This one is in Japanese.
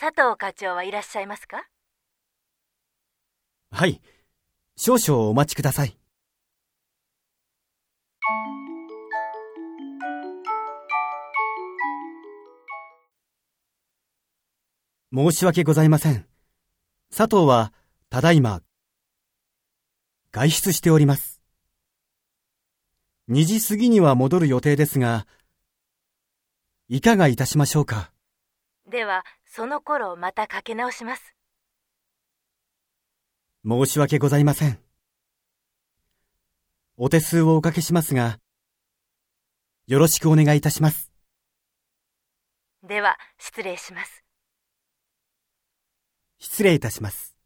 佐藤課長はいらっしゃいますか？はい。少々お待ちください。申し訳ございません。佐藤は、ただいま、外出しております。2時過ぎには戻る予定ですが、いかがいたしましょうか？では、その頃またかけ直します。申し訳ございません。お手数をおかけしますが、よろしくお願いいたします。では、失礼します。失礼いたします。